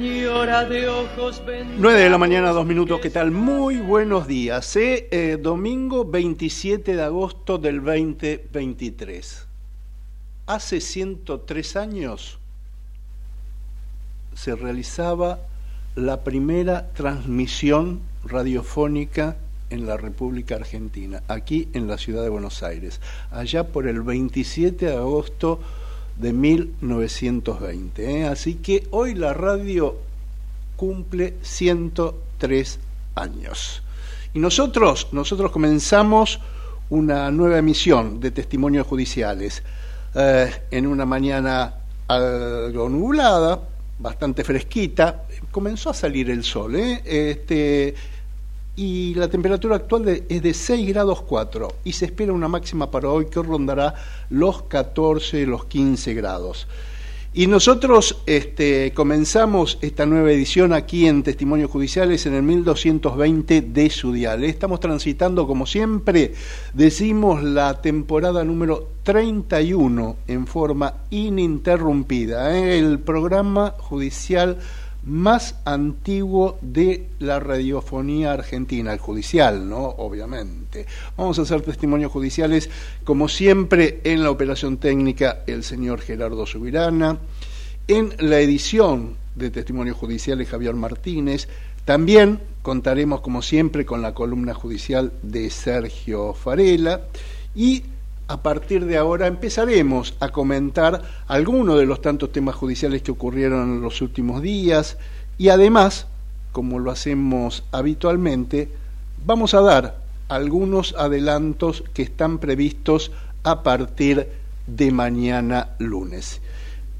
Señora de ojos vendados. 9 de la mañana, dos minutos, ¿qué tal? Muy buenos días. ¿eh? Eh, domingo 27 de agosto del 2023. Hace 103 años se realizaba la primera transmisión radiofónica en la República Argentina, aquí en la ciudad de Buenos Aires, allá por el 27 de agosto de 1920. ¿eh? Así que hoy la radio cumple 103 años. Y nosotros, nosotros comenzamos una nueva emisión de testimonios judiciales eh, en una mañana algo nublada, bastante fresquita, comenzó a salir el sol. ¿eh? Este, y la temperatura actual es de 6 grados 4 y se espera una máxima para hoy que rondará los 14, los 15 grados. Y nosotros este, comenzamos esta nueva edición aquí en Testimonios Judiciales en el 1220 de Sudial. Estamos transitando, como siempre, decimos la temporada número 31 en forma ininterrumpida. ¿eh? El programa judicial más antiguo de la radiofonía argentina, el judicial, ¿no? Obviamente. Vamos a hacer testimonios judiciales, como siempre, en la operación técnica, el señor Gerardo Subirana, en la edición de testimonios judiciales, Javier Martínez. También contaremos, como siempre, con la columna judicial de Sergio Farela y a partir de ahora empezaremos a comentar algunos de los tantos temas judiciales que ocurrieron en los últimos días y además, como lo hacemos habitualmente, vamos a dar algunos adelantos que están previstos a partir de mañana lunes.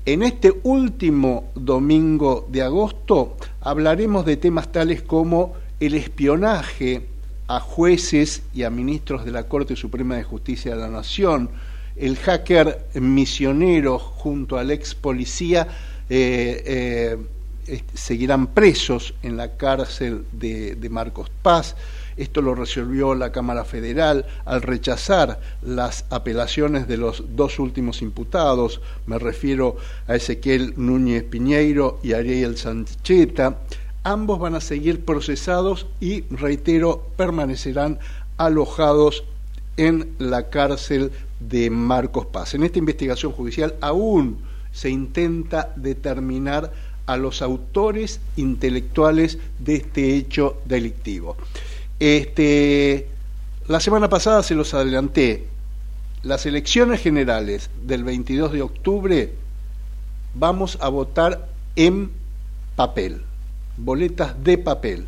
En este último domingo de agosto hablaremos de temas tales como el espionaje a jueces y a ministros de la Corte Suprema de Justicia de la Nación. El hacker misionero junto al ex policía eh, eh, seguirán presos en la cárcel de, Marcos Paz. Esto lo resolvió la Cámara Federal al rechazar las apelaciones de los dos últimos imputados, me refiero a Ezequiel Núñez Piñeiro y Ariel Sancheta. Ambos van a seguir procesados y, reitero, permanecerán alojados en la cárcel de Marcos Paz. En esta investigación judicial aún se intenta determinar a los autores intelectuales de este hecho delictivo. Este, la semana pasada se los adelanté, las elecciones generales del 22 de octubre vamos a votar en papel, boletas de papel.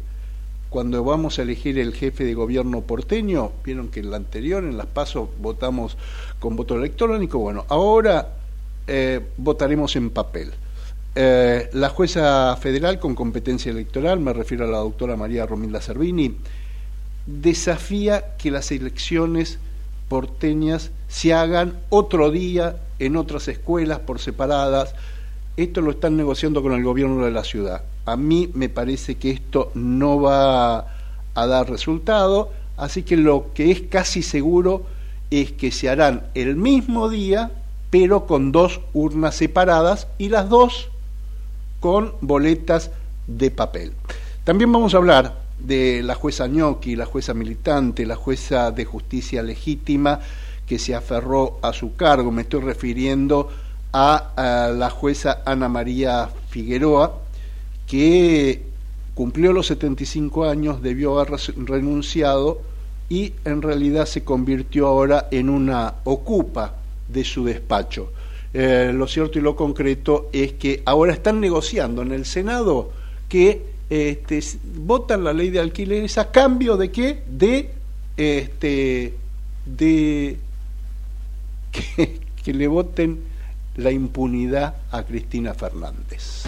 Cuando vamos a elegir el jefe de gobierno porteño, vieron que en la anterior, en las pasos, votamos con voto electrónico. Bueno, ahora eh, votaremos en papel. Eh, la jueza federal con competencia electoral, me refiero a la doctora María Romilda Servini, desafía que las elecciones porteñas se hagan otro día en otras escuelas por separadas. Esto lo están negociando con el gobierno de la ciudad. A mí me parece que esto no va a dar resultado, así que lo que es casi seguro es que se harán el mismo día, pero con dos urnas separadas y las dos con boletas de papel. También vamos a hablar de la jueza Gnocchi, la jueza militante, la jueza de justicia legítima que se aferró a su cargo. Me estoy refiriendo a, la jueza Ana María Figueroa, que cumplió los 75 años, debió haber renunciado y en realidad se convirtió ahora en una ocupa de su despacho. Eh, lo cierto y lo concreto es que ahora están negociando en el Senado que este, votan la ley de alquileres a cambio de qué? De, este, que le voten la impunidad a Cristina Fernández.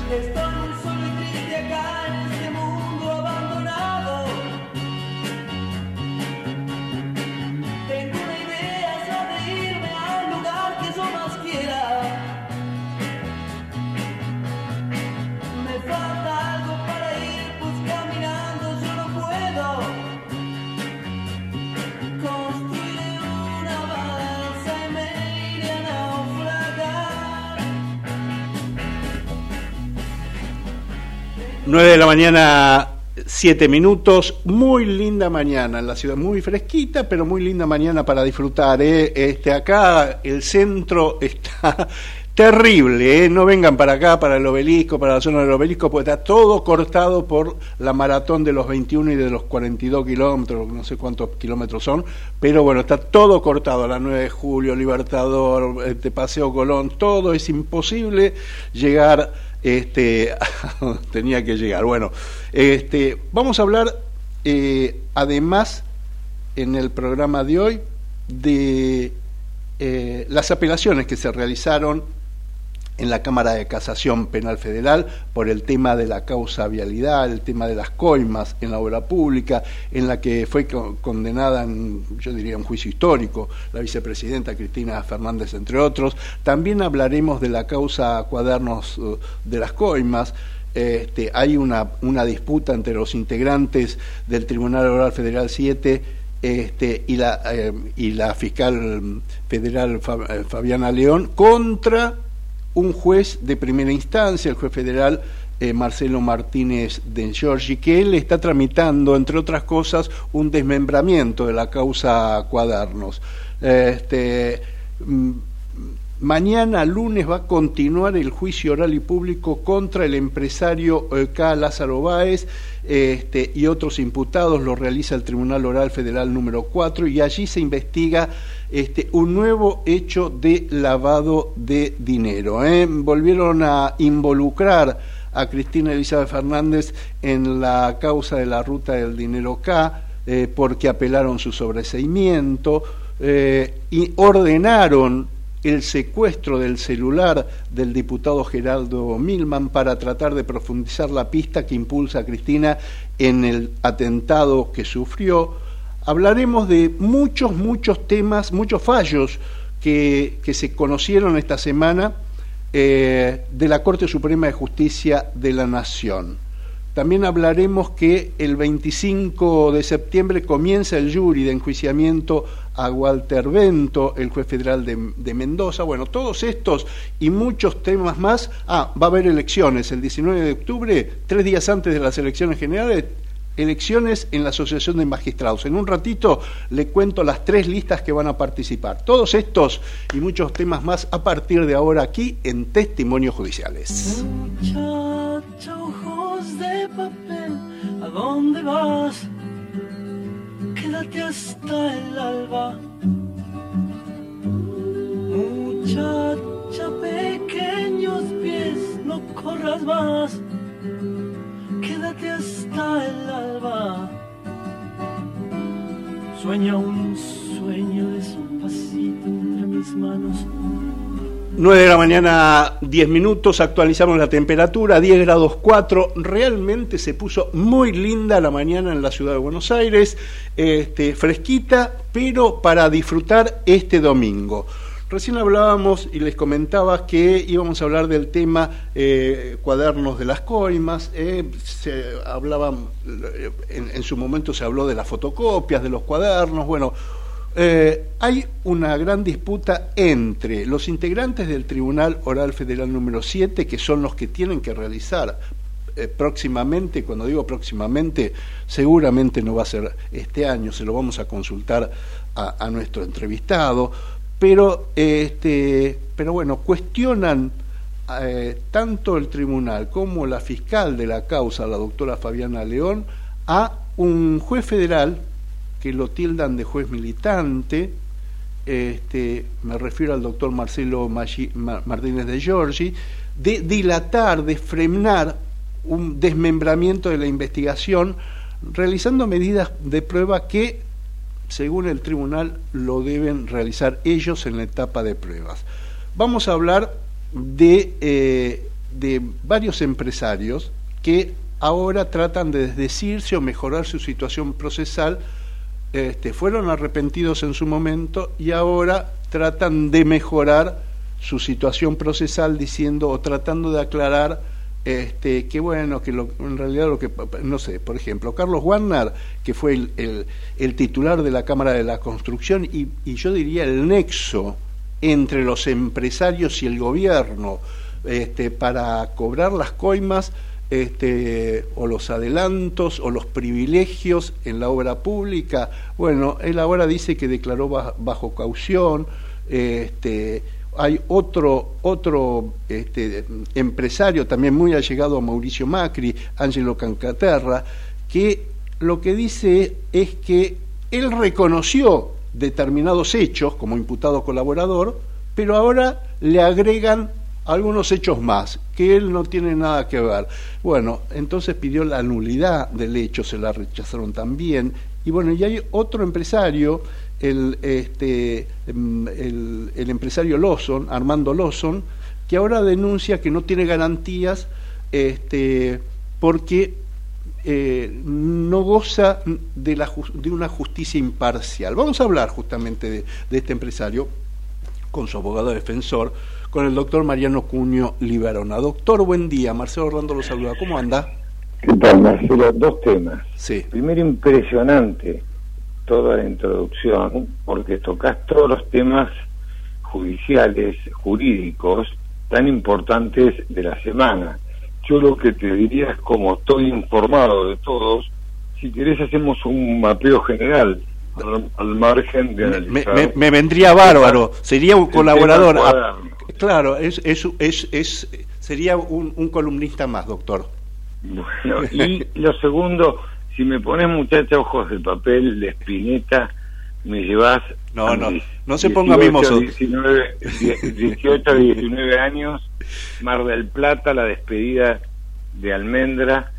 Nueve de la mañana, siete minutos. Muy linda mañana en la ciudad, muy fresquita, pero muy linda mañana para disfrutar. ¿eh? Este, acá el centro está terrible, ¿eh? no vengan para acá, para el obelisco, para la zona del obelisco, porque está todo cortado por la maratón de los 21 y de los 42 kilómetros, no sé cuántos kilómetros son, pero bueno, está todo cortado, la 9 de julio, Libertador, este Paseo Colón, todo es imposible llegar este, tenía que llegar. Bueno, este, vamos a hablar eh, además en el programa de hoy de eh, las apelaciones que se realizaron en la Cámara de Casación Penal Federal por el tema de la causa vialidad, el tema de las coimas en la obra pública, en la que fue condenada, en, yo diría, un juicio histórico, la vicepresidenta Cristina Fernández, entre otros. También hablaremos de la causa cuadernos uh, de las coimas. Este, hay una, una disputa entre los integrantes del Tribunal Oral Federal 7 este, y, la, eh, y la fiscal federal eh, Fabiana León contra un juez de primera instancia, el juez federal eh, Marcelo Martínez de Giorgi, que él está tramitando, entre otras cosas, un desmembramiento de la causa Cuadernos. Este, mm, mañana, lunes, va a continuar el juicio oral y público contra el empresario eh, K. Lázaro Báez este, y otros imputados, lo realiza el Tribunal Oral Federal número 4 y allí se investiga este, un nuevo hecho de lavado de dinero. ¿eh? Volvieron a involucrar a Cristina Elizabeth Fernández en la causa de la ruta del dinero K, eh, porque apelaron su sobreseimiento eh, y ordenaron el secuestro del celular del diputado Geraldo Milman para tratar de profundizar la pista que impulsa a Cristina en el atentado que sufrió hablaremos de muchos, muchos temas, muchos fallos que, se conocieron esta semana eh, de la Corte Suprema de Justicia de la Nación. También hablaremos que el 25 de septiembre comienza el jury de enjuiciamiento a Walter Bento, el juez federal de, de, Mendoza. Bueno, todos estos y muchos temas más. Ah, va a haber elecciones el 19 de octubre, tres días antes de las elecciones generales elecciones en la Asociación de Magistrados. En un ratito le cuento las tres listas que van a participar. Todos estos y muchos temas más a partir de ahora aquí en Testimonios Judiciales. Muchacha, ojos de papel, ¿a dónde vas? Quédate hasta el alba. Muchacha, pequeños pies, no corras más quédate hasta el alba. Sueña un sueño despacito entre mis manos. 9 de la mañana, 10 minutos, actualizamos la temperatura, 10 grados 4, realmente se puso muy linda la mañana en la ciudad de Buenos Aires, este, fresquita, pero para disfrutar este domingo. Recién hablábamos y les comentaba que íbamos a hablar del tema eh, cuadernos de las coimas. Eh, se hablaba, eh, en, su momento se habló de las fotocopias de los cuadernos. Bueno, hay una gran disputa entre los integrantes del Tribunal Oral Federal número 7, que son los que tienen que realizar próximamente, cuando digo próximamente, seguramente no va a ser este año, se lo vamos a consultar a nuestro entrevistado pero, este, pero bueno, cuestionan eh, tanto el tribunal como la fiscal de la causa, la doctora Fabiana León, a un juez federal que lo tildan de juez militante, este, me refiero al doctor Marcelo Martínez de Giorgi, de dilatar, de frenar un desmembramiento de la investigación, realizando medidas de prueba que según el tribunal, lo deben realizar ellos en la etapa de pruebas. Vamos a hablar de, eh, de varios empresarios que ahora tratan de desdecirse o mejorar su situación procesal. Este, fueron arrepentidos en su momento y ahora tratan de mejorar su situación procesal diciendo o tratando de aclarar este, que bueno, que en realidad lo que, no sé, por ejemplo, Carlos Warner, que fue el, el, titular de la Cámara de la Construcción y, y, yo diría el nexo entre los empresarios y el gobierno este, para cobrar las coimas este, o los adelantos o los privilegios en la obra pública. Bueno, él ahora dice que declaró bajo caución, este, hay otro, otro este, empresario también muy allegado a Mauricio Macri, Angelo Cancaterra, que lo que dice es que él reconoció determinados hechos como imputado colaborador, pero ahora le agregan algunos hechos más, que él no tiene nada que ver. Bueno, entonces pidió la nulidad del hecho, se la rechazaron también. Y bueno, y hay otro empresario el, este, em, el, el empresario Lawson, Armando Lawson, que ahora denuncia que no tiene garantías este, porque eh, no goza de, la, de una justicia imparcial. Vamos a hablar justamente de, de, este empresario con su abogado defensor, con el doctor Mariano Cuño Liberona. Doctor, buen día. Marcelo Orlando lo saluda. ¿Cómo anda? ¿Qué tal, Marcelo? Dos temas. Sí. Primero, impresionante toda la introducción porque tocas todos los temas judiciales, jurídicos, tan importantes de la semana. Yo lo que te diría es como estoy informado de todos, si querés hacemos un mapeo general al, margen de analizar. Me, vendría bárbaro, sería un colaborador. Ah, claro, es, es, es, es, sería un, un columnista más, doctor. Bueno, y lo segundo, si me pones muchacha ojos de papel de espineta, me llevas. No, no, no se ponga mimoso. 19, 18, 19 años, Mar del Plata, la despedida de Almendra,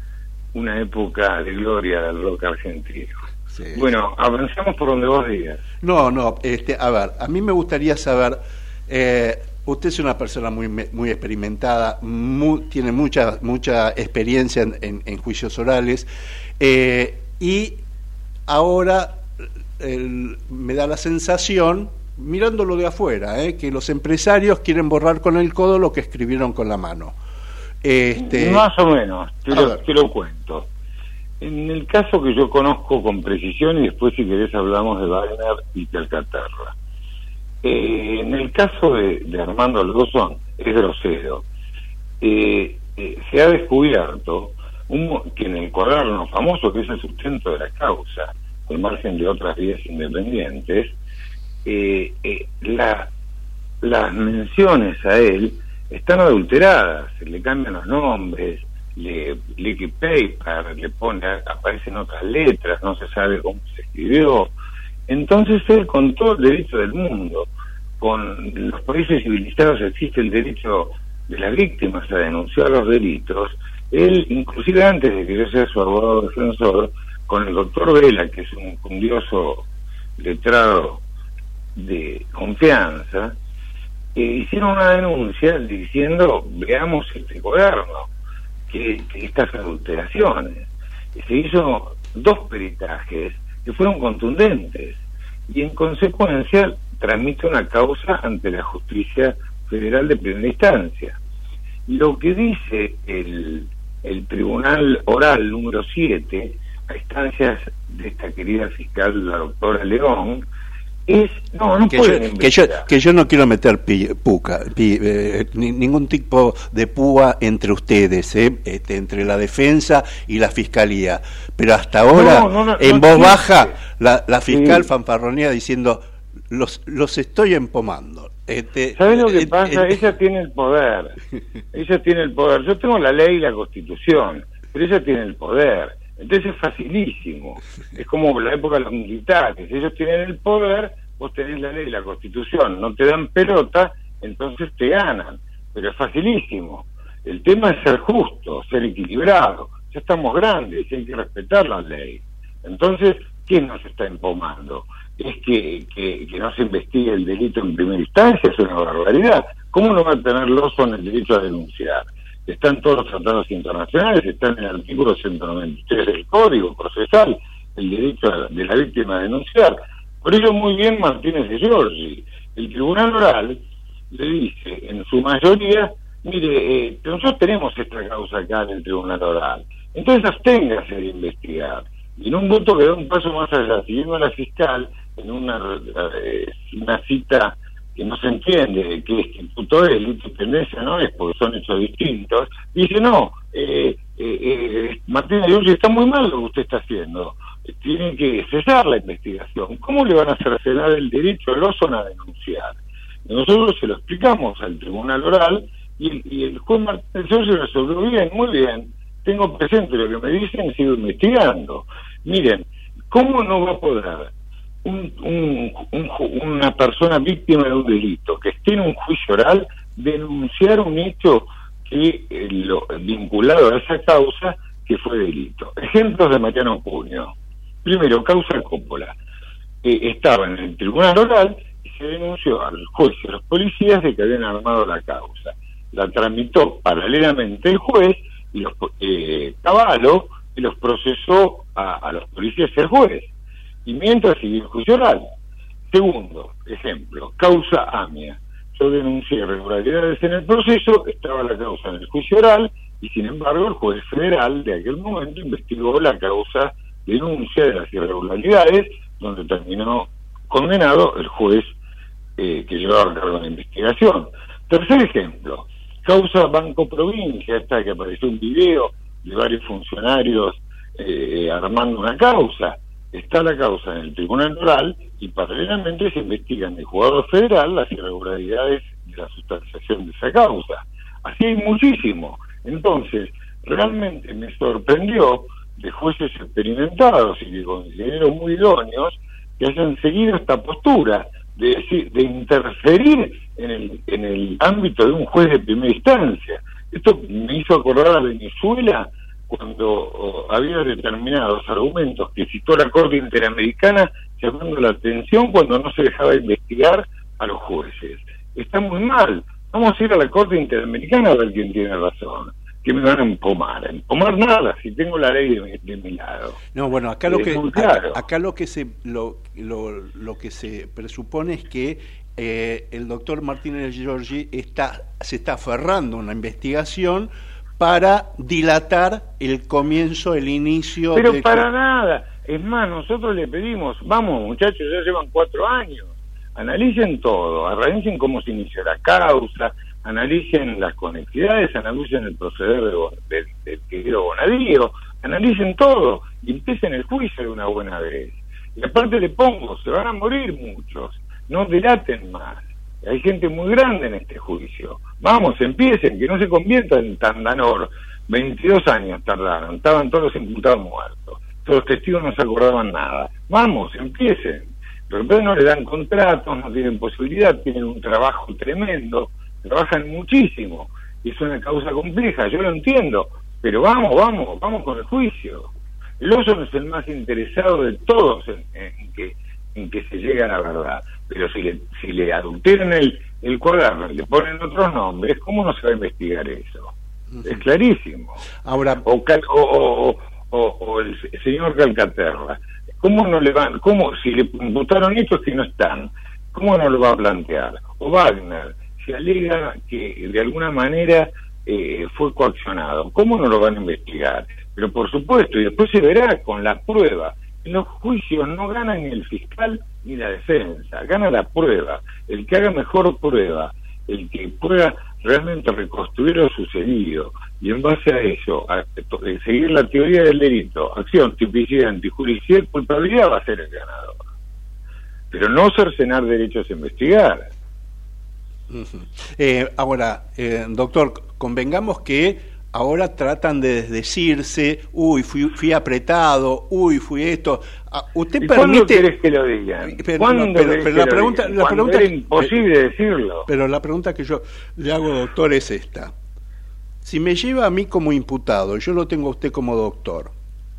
una época de gloria del rock argentino. Bueno, avanzamos por donde vos digas. No, no, este, a ver, a mí me gustaría saber. Eh, usted es una persona muy, muy experimentada, tiene mucha, mucha experiencia en, en juicios orales. Eh, y ahora me da la sensación, mirándolo de afuera, eh, que los empresarios quieren borrar con el codo lo que escribieron con la mano. Este... Más o menos, te lo, cuento. En el caso que yo conozco con precisión, y después si querés hablamos de Wagner y Calcaterra. Eh, en el caso de, Armando Algozón, es grosero. Eh, se ha descubierto un, que en el cuaderno famoso, que es el sustento de la causa, al margen de otras vías independientes, eh, eh, la, las menciones a él están adulteradas, le cambian los nombres, le liquid paper, le pone, aparecen otras letras, no se sabe cómo se escribió. Entonces él, con todo el derecho del mundo, con los países civilizados existe el derecho de las víctimas a denunciar los delitos, él, inclusive antes de que yo sea su abogado defensor, con el doctor Vela, que es un fundioso letrado de confianza, eh, hicieron una denuncia diciendo, veamos este cuaderno, que, estas adulteraciones. Se hizo dos peritajes que fueron contundentes y en consecuencia transmite una causa ante la justicia federal de primera instancia. Lo que dice el, el tribunal oral número 7, a instancias de esta querida fiscal, la doctora León, es no no que, yo, que yo, que yo no quiero meter puca eh, ningún tipo de púa entre ustedes eh, este, entre la defensa y la fiscalía. Pero hasta ahora en voz baja la, la fiscal fanfarronía diciendo los los estoy empomando este, ¿Sabes lo que eh, pasa? ella tiene el poder. Ella tiene el poder. Yo tengo la ley y la constitución, pero ella tiene el poder. Entonces es facilísimo. Es como la época de los militares. Ellos tienen el poder, vos tenés la ley y la constitución. No te dan pelota, entonces te ganan. Pero es facilísimo. El tema es ser justo, ser equilibrado. Ya estamos grandes y hay que respetar la ley. Entonces, ¿quién nos está empomando? Es que, que, no se investigue el delito en primera instancia, es una barbaridad. ¿Cómo no va a tener en el derecho a denunciar? están todos los tratados internacionales, están en el artículo 193 del Código Procesal, el derecho de la víctima a denunciar. Por ello, muy bien Martínez de Giorgi. El Tribunal Oral le dice, en su mayoría, mire, eh, nosotros tenemos esta causa acá en el Tribunal Oral, entonces absténgase de investigar. Y en un voto que da un paso más allá, siguiendo a la fiscal, en una, eh, una cita que no se entiende que es imputó delito de tendencia no es porque son hechos distintos, dice no, eh, eh, eh Martín está muy mal lo que usted está haciendo, tiene que cesar la investigación. ¿Cómo le van a hacer cesar el derecho al oso a denunciar? Nosotros se lo explicamos al tribunal oral y el, juez Martín se resolvió bien, muy bien. Tengo presente lo que me dicen, sigo investigando. Miren, ¿cómo no va a poder un, una persona víctima de un delito que esté en un juicio oral denunciar un hecho que eh, lo, vinculado a esa causa que fue delito. Ejemplos de Mariano Puño. Primero, causa Coppola. Eh, estaba en el tribunal oral y se denunció al juez y a los policías de que habían armado la causa. La tramitó paralelamente el juez y los eh, Caballo y los procesó a, a los policías y al juez y mientras sigue oral. Segundo ejemplo, causa AMIA. Yo denuncié irregularidades en el proceso, estaba la causa en el juicio oral y sin embargo el juez federal de aquel momento investigó la causa denuncia de las irregularidades, donde terminó condenado el juez eh, que llevaba a cabo la investigación. Tercer ejemplo, causa Banco Provincia, esta que apareció un video de varios funcionarios eh, armando una causa está la causa en el Tribunal Oral y paralelamente se investigan en el jugador federal las irregularidades de la sustanciación de esa causa. Así hay muchísimo. Entonces, realmente me sorprendió de jueces experimentados y de consejeros muy idóneos que hayan seguido esta postura de, de interferir en el, en el ámbito de un juez de primera instancia. Esto me hizo acordar a Venezuela cuando había determinados argumentos que citó la Corte Interamericana llamando la atención cuando no se dejaba investigar a los jueces. Está muy mal. Vamos a ir a la Corte Interamericana a ver quién tiene razón. Que me van a empomar. Empomar nada, si tengo la ley de, mi lado. No, bueno, acá lo, que, acá, lo que se lo, lo, que se presupone es que eh, el doctor Martínez Giorgi está, se está aferrando a una investigación para dilatar el comienzo, el inicio. Pero para nada. Es más, nosotros le pedimos, vamos muchachos, ya llevan cuatro años, analicen todo, analicen cómo se inició la causa, analicen las conectividades, analicen el proceder del, del querido Bonadío, analicen todo y empiecen el juicio de una buena vez. Y aparte le pongo, se van a morir muchos, no delaten más. Hay gente muy grande en este juicio. Vamos, empiecen, que no se convierta en Tandanor. 22 años tardaron, estaban todos los imputados muertos. Todos los testigos no se acordaban nada. Vamos, empiecen. Pero no le dan contratos, no tienen posibilidad, tienen un trabajo tremendo, trabajan muchísimo. Y es una causa compleja, yo lo entiendo. Pero vamos, vamos, vamos con el juicio. Oso es el más interesado de todos en, que, en que se llegue a la verdad. Pero si le, si le adulteran el, el cuaderno y le ponen otros nombres, ¿cómo no se va a investigar eso? Es clarísimo. Ahora, o, o, o, el señor Calcaterra, ¿cómo no le van, cómo, si le votaron estos que no están, cómo no lo va a plantear? O Wagner, se alega que de alguna manera eh, fue coaccionado, ¿cómo no lo van a investigar? Pero por supuesto, y después se verá con la prueba. Los juicios no gana ni el fiscal ni la defensa, gana la prueba. El que haga mejor prueba, el que pueda realmente reconstruir lo sucedido y en base a eso, a, seguir la teoría del delito, acción, tipicidad, antijudicial, culpabilidad va a ser el ganador. Pero no cercenar derechos a investigar. Eh, ahora, eh, doctor, convengamos que ahora tratan de decirse, uy, fui, apretado, uy, fui esto. Ah, ¿Usted permite... ¿Cuándo querés que lo digan? Pero, la pregunta, la pregunta es imposible decirlo. Pero la pregunta que yo le hago, doctor, es esta. Si me lleva a mí como imputado, yo lo tengo a usted como doctor,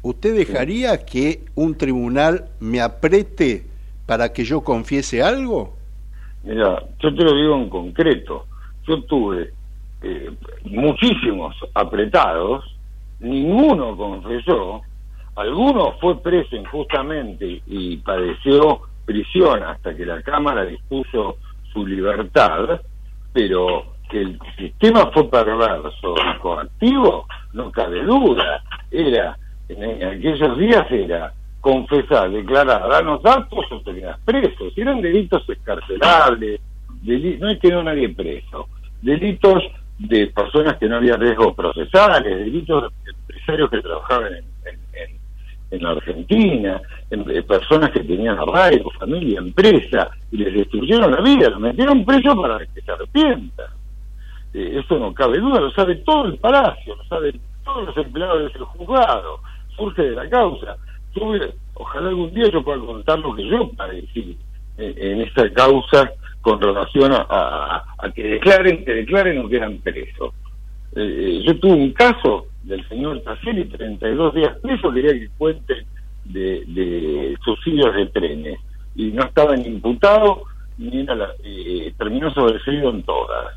¿usted dejaría que un tribunal me apriete para que yo confiese algo? Mira, yo te lo digo en concreto. Yo tuve eh, muchísimos apretados, ninguno confesó, alguno fue preso injustamente y padeció prisión hasta que la Cámara dispuso su libertad, pero que el sistema fue perverso y coactivo, no cabe duda. Era, en, aquellos días era confesar, declarar, darnos datos o te quedas preso. Si eran delitos escarcelables, no hay que no nadie preso. Delitos de personas que no había riesgos procesales, delitos de empresarios que trabajaban en, en, la Argentina, de personas que tenían arraigo, familia, empresa, y les destruyeron la vida, los metieron presos para que se arrepientan. Eh, eso no cabe duda, lo sabe todo el palacio, lo saben todos los empleados del juzgado, surge de la causa. ojalá algún día yo pueda contar lo que yo padecí eh, en esa causa con relación a, que declaren, que declaren o que eran presos. Eh, yo tuve un caso del señor Tacelli, 32 días preso, quería que cuente de, de subsidios de trenes, y no estaba ni imputado, ni era eh, terminó sobreseído en todas.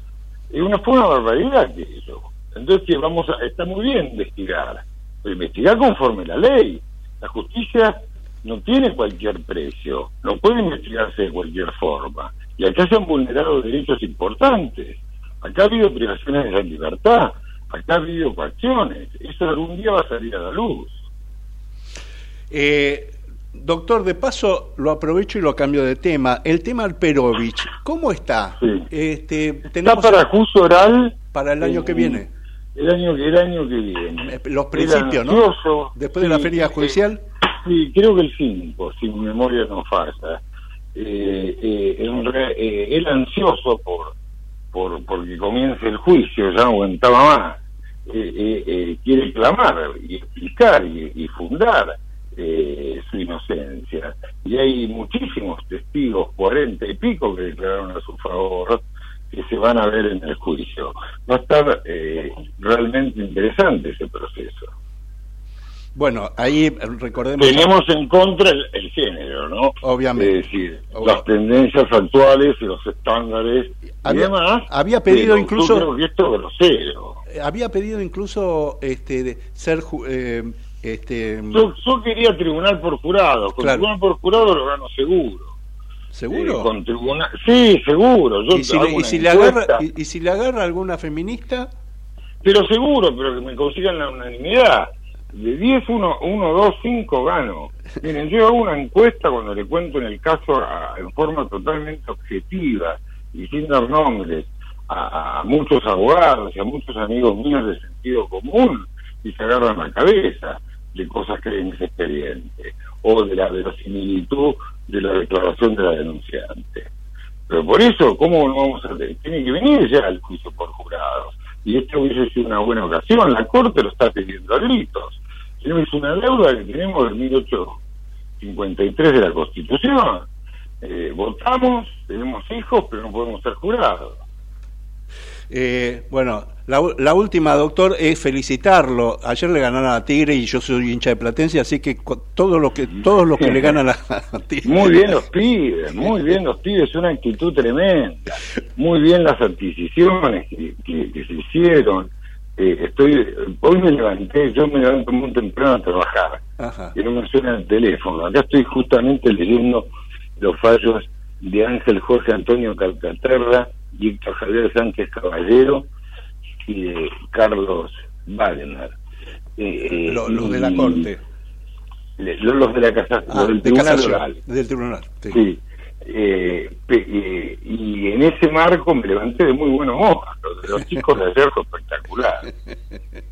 Y una, fue una barbaridad que eso. Entonces que vamos a, está muy bien investigar, pero investigar conforme la ley. La justicia no tiene cualquier precio, no puede investigarse de cualquier forma. Y acá se han vulnerado derechos importantes. Acá ha habido privaciones de la libertad, acá ha habido coacciones. Eso algún día va a salir a la luz. Eh, doctor, de paso lo aprovecho y lo cambio de tema. El tema Alperovich, ¿cómo está? Este, está para juicio oral. Para el año que viene. El año, el año que viene. Eh, los principios, ¿no? Después de la feria eh, judicial. Sí, creo que el 5, si mi memoria no falta eh, eh, eh, él ansioso por, por porque comience el juicio, ya no aguantaba más, eh, eh, quiere clamar y explicar y, fundar su inocencia. Y hay muchísimos testigos, cuarenta y pico, que declararon a su favor, que se van a ver en el juicio. Va a estar realmente interesante ese proceso. Bueno, ahí recordemos... Tenemos en contra el, género, ¿no? Obviamente. Es decir, las tendencias actuales y los estándares había, y demás. Había pedido incluso... Yo esto grosero. Eh, había pedido incluso este, de ser... Eh, este, yo, quería tribunal por jurado. Con tribunal por jurado lo gano seguro. ¿Seguro? Eh, con tribunal... Sí, seguro. Yo ¿Y, si le, y, si le agarra, y, si le agarra alguna feminista? Pero seguro, pero que me consigan la unanimidad de 10, 1, 1, 2, 5 gano. Miren, yo hago una encuesta cuando le cuento en el caso en forma totalmente objetiva y sin dar nombres a, muchos abogados y a muchos amigos míos de sentido común y se agarran la cabeza de cosas que hay ese expediente o de la verosimilitud de la declaración de la denunciante. Pero por eso, ¿cómo no vamos a hacer? Tiene que venir ya el juicio por jurados. Y esto hubiese sido una buena ocasión. La Corte lo está pidiendo a gritos. Tenemos una deuda que tenemos del 1853 de la Constitución. Eh, votamos, tenemos hijos, pero no podemos ser jurados. Eh, bueno, la, última, doctor, es felicitarlo. Ayer le ganaron a Tigre y yo soy hincha de Platense, así que todo lo que, todos los que le ganan a, Tigre. Muy bien los pibes, muy bien los pibes, una actitud tremenda. Muy bien las adquisiciones que, se hicieron. Eh, estoy Hoy me levanté, yo me levanto muy temprano a trabajar. Y no me suena el teléfono. Acá estoy justamente leyendo los fallos de Ángel Jorge Antonio Calcaterra Víctor Javier Sánchez Caballero y de Carlos Wagner. Eh, eh, los, de la Corte. los de la Casa, ah, del, tribunal del Tribunal. sí. Eh, y en ese marco me levanté de muy buenos ojos. Los chicos de ayer fue espectacular.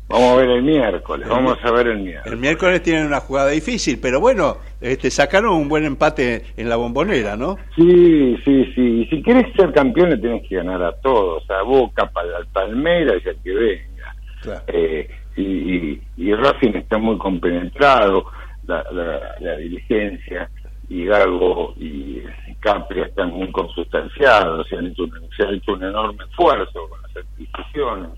Vamos a ver el miércoles, vamos a ver el miércoles. El miércoles tienen una jugada difícil, pero bueno, este, sacaron un buen empate en la bombonera, ¿no? Sí, sí, sí. Y si quieres ser campeón le tienes que ganar a todos, a Boca, al Palmeiras y al que venga. Eh, y, y, Racing está muy compenetrado, la, la dirigencia y Gago y Capri están muy consustanciados, se, han hecho se ha hecho un enorme esfuerzo con las adquisiciones,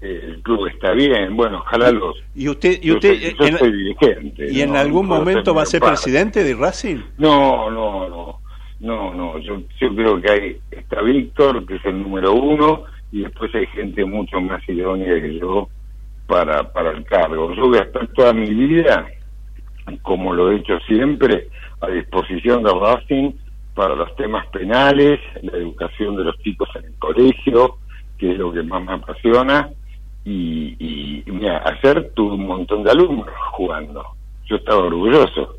eh, el club está bien, bueno, ojalá los... ¿Y usted, y usted yo, soy, dirigente? ¿Y en algún momento va a ser presidente de Racing? No, no, no, no, no, yo, yo creo que hay, está Víctor, que es el número uno, y después hay gente mucho más idónea que yo para, para el cargo. Yo voy a estar toda mi vida, como lo he hecho siempre, a disposición de Racing para los temas penales, la educación de los chicos en el colegio, que es lo que más me apasiona, y, y mira, ayer tuve un montón de alumnos jugando. Yo estaba orgulloso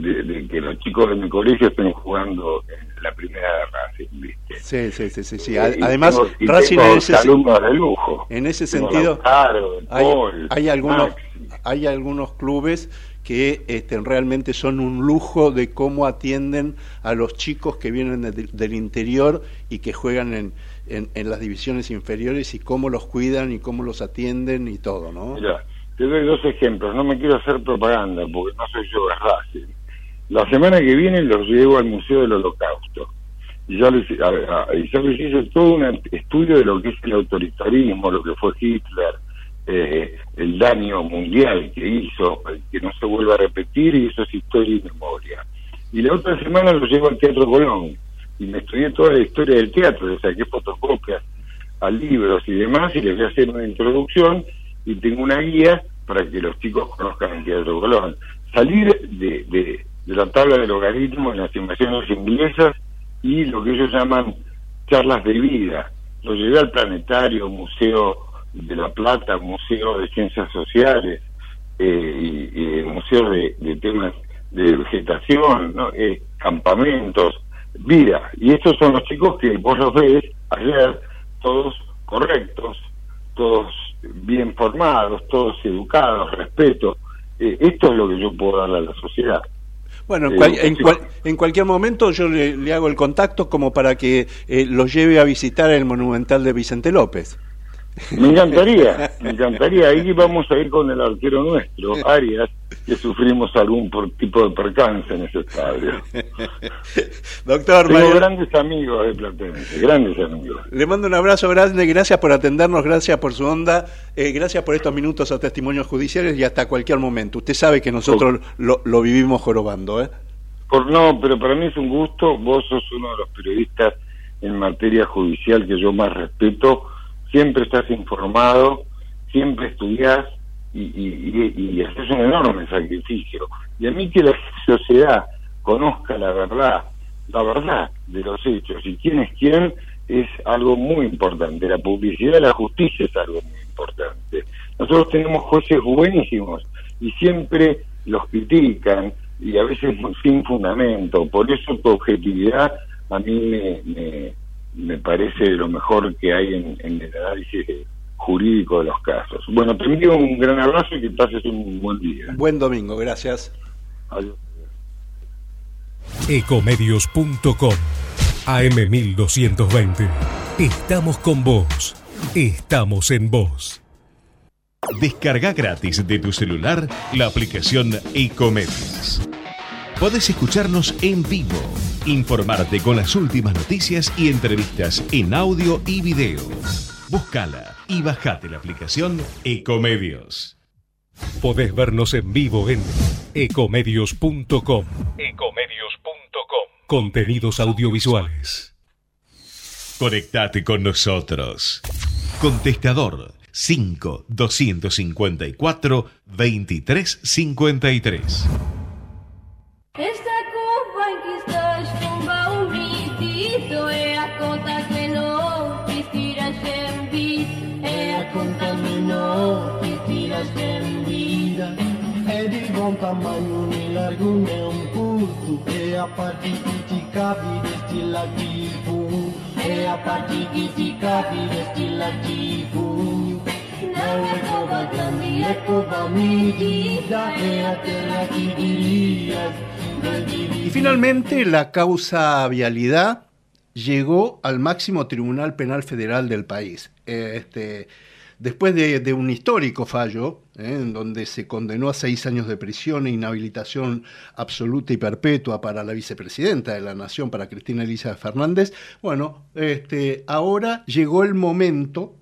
de, que los chicos de mi colegio estén jugando en la primera de Racing, ¿viste? Sí, sí, sí, sí. Eh, Además, Racing en ese, alumnos de lujo. En ese sentido, hay, algunos, hay algunos clubes que este, realmente son un lujo de cómo atienden a los chicos que vienen del interior y que juegan en, en, las divisiones inferiores y cómo los cuidan y cómo los atienden y todo, ¿no? Mira, te doy dos ejemplos, no me quiero hacer propaganda porque no soy yo, es. La semana que viene los llevo al Museo del Holocausto. Y ya les, hice todo un estudio de lo que es el autoritarismo, lo que fue Hitler, eh, el daño mundial que hizo, que no se vuelva a repetir, y eso es historia y memoria. Y la otra semana lo llevo al Teatro Colón, y me estudié toda la historia del teatro, le saqué fotocopias a libros y demás, y les voy a hacer una introducción, y tengo una guía para que los chicos conozcan el Teatro Colón. Salir de, de, de la tabla de logaritmo en las invasiones inglesas y lo que ellos llaman charlas de vida. Lo llevé al planetario, museo de La Plata, Museo de Ciencias Sociales, eh, y, y Museo de, temas de vegetación, eh, campamentos, vida. Y estos son los chicos que vos los ves ayer, todos correctos, todos bien formados, todos educados, respeto. Eh, esto es lo que yo puedo darle a la sociedad. Bueno, en, en, cualquier momento yo le, hago el contacto como para que los lleve a visitar el monumental de Vicente López. Me encantaría, me encantaría. Ahí vamos a ir con el arquero nuestro, Arias, que sufrimos algún tipo de percance en ese estadio. Doctor, Tengo grandes amigos de Platense, grandes amigos. Le mando un abrazo grande, gracias por atendernos, gracias por su onda, eh, gracias por estos minutos a testimonios judiciales y hasta cualquier momento. Usted sabe que nosotros lo, lo vivimos jorobando, ¿eh? Por, no, pero para mí es un gusto. Vos sos uno de los periodistas en materia judicial que yo más respeto siempre estás informado, siempre estudias y, y, y, haces un enorme sacrificio. Y a mí que la sociedad conozca la verdad, la verdad de los hechos y quién es quién es algo muy importante. La publicidad de la justicia es algo muy importante. Nosotros tenemos jueces buenísimos y siempre los critican y a veces sin fundamento. Por eso tu objetividad a mí me, me parece lo mejor que hay en, el análisis jurídico de los casos. Bueno, te envío un gran abrazo y que pases un buen día. Buen domingo, gracias. Adiós. Ecomedios.com AM1220. Estamos con vos. Estamos en vos. Descarga gratis de tu celular la aplicación Ecomedios. Podés escucharnos en vivo, informarte con las últimas noticias y entrevistas en audio y video. Búscala y bajate la aplicación Ecomedios. Podés vernos en vivo en ecomedios.com. Ecomedios.com. Contenidos audiovisuales. Conectate con nosotros. Contestador 5 254 2353. Esta Y finalmente la causa vialidad llegó al máximo Tribunal Penal Federal del país. Este, después de, un histórico fallo, ¿eh? en donde se condenó a seis años de prisión e inhabilitación absoluta y perpetua para la vicepresidenta de la Nación, para Cristina Elisa Fernández, bueno, este, ahora llegó el momento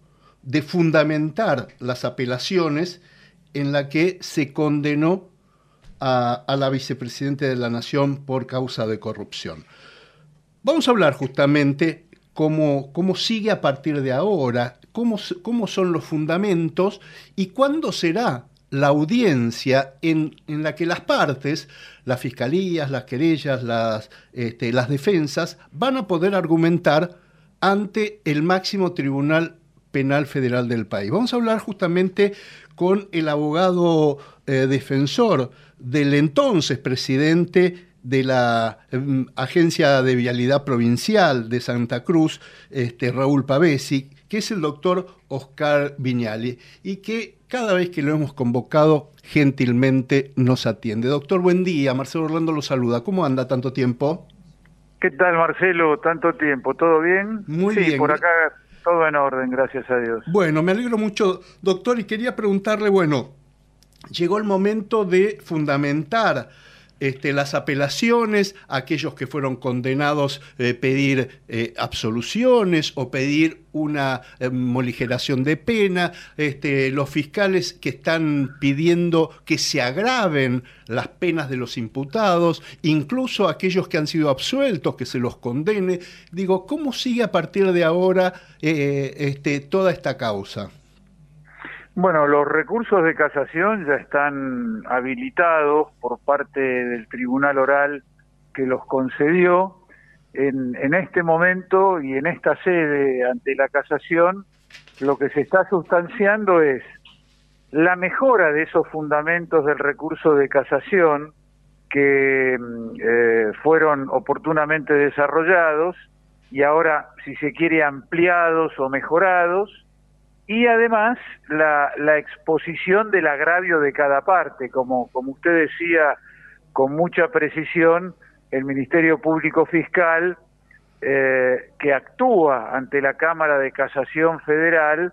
de fundamentar las apelaciones en la que se condenó a, la vicepresidenta de la Nación por causa de corrupción. Vamos a hablar justamente cómo, cómo sigue a partir de ahora, cómo, son los fundamentos y cuándo será la audiencia en, la que las partes, las fiscalías, las querellas, las, este, las defensas, van a poder argumentar ante el máximo tribunal penal federal del país. Vamos a hablar justamente con el abogado eh, defensor del entonces presidente de la em, Agencia de Vialidad Provincial de Santa Cruz, este, Raúl Pavesi, que es el doctor Oscar Viñali, y que cada vez que lo hemos convocado gentilmente nos atiende. Doctor, buen día. Marcelo Orlando lo saluda. ¿Cómo anda tanto tiempo? ¿Qué tal, Marcelo? Tanto tiempo. ¿Todo bien? Muy sí, bien. Por acá todo en orden, gracias a Dios. Bueno, me alegro mucho, doctor, y quería preguntarle, bueno, llegó el momento de fundamentar este, las apelaciones, aquellos que fueron condenados eh, pedir eh, absoluciones o pedir una eh, moligeración de pena, este, los fiscales que están pidiendo que se agraven las penas de los imputados, incluso aquellos que han sido absueltos, que se los condene. Digo, ¿cómo sigue a partir de ahora este, toda esta causa? Bueno, los recursos de casación ya están habilitados por parte del tribunal oral que los concedió. En, en, este momento y en esta sede ante la casación, lo que se está sustanciando es la mejora de esos fundamentos del recurso de casación que mm, eh, fueron oportunamente desarrollados y ahora, si se quiere, ampliados o mejorados y además la, exposición del agravio de cada parte, como, como usted decía con mucha precisión, el Ministerio Público Fiscal, eh, que actúa ante la Cámara de Casación Federal,